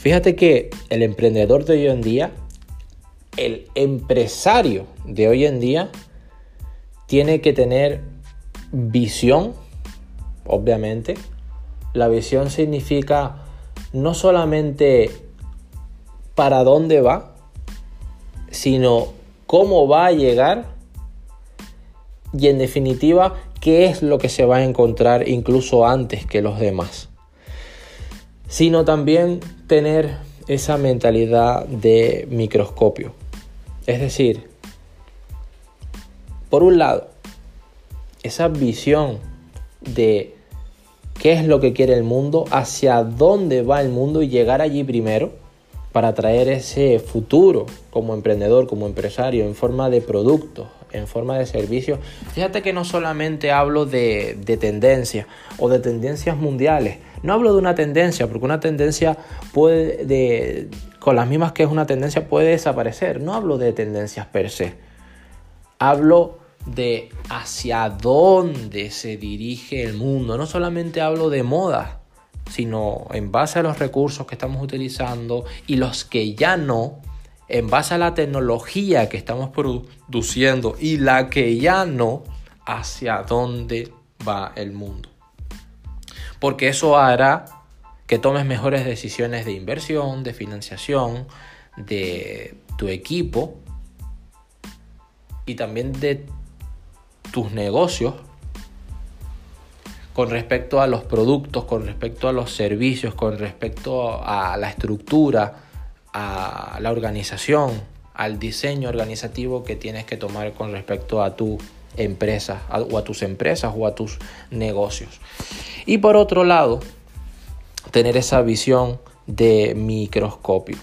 Fíjate que el emprendedor de hoy en día, el empresario de hoy en día, tiene que tener visión, obviamente. La visión significa no solamente para dónde va, sino cómo va a llegar y en definitiva qué es lo que se va a encontrar incluso antes que los demás. Sino también tener esa mentalidad de microscopio. Es decir, por un lado, esa visión de qué es lo que quiere el mundo, hacia dónde va el mundo y llegar allí primero para traer ese futuro como emprendedor, como empresario, en forma de productos, en forma de servicios. Fíjate que no solamente hablo de, de tendencias o de tendencias mundiales, no hablo de una tendencia, porque una tendencia puede, de, con las mismas que es una tendencia, puede desaparecer. No hablo de tendencias per se. Hablo de hacia dónde se dirige el mundo. No solamente hablo de moda, sino en base a los recursos que estamos utilizando y los que ya no, en base a la tecnología que estamos produciendo y la que ya no, hacia dónde va el mundo. Porque eso hará que tomes mejores decisiones de inversión, de financiación, de tu equipo y también de tus negocios con respecto a los productos, con respecto a los servicios, con respecto a la estructura, a la organización, al diseño organizativo que tienes que tomar con respecto a tu empresa o a tus empresas o a tus negocios. Y por otro lado, tener esa visión de microscopio.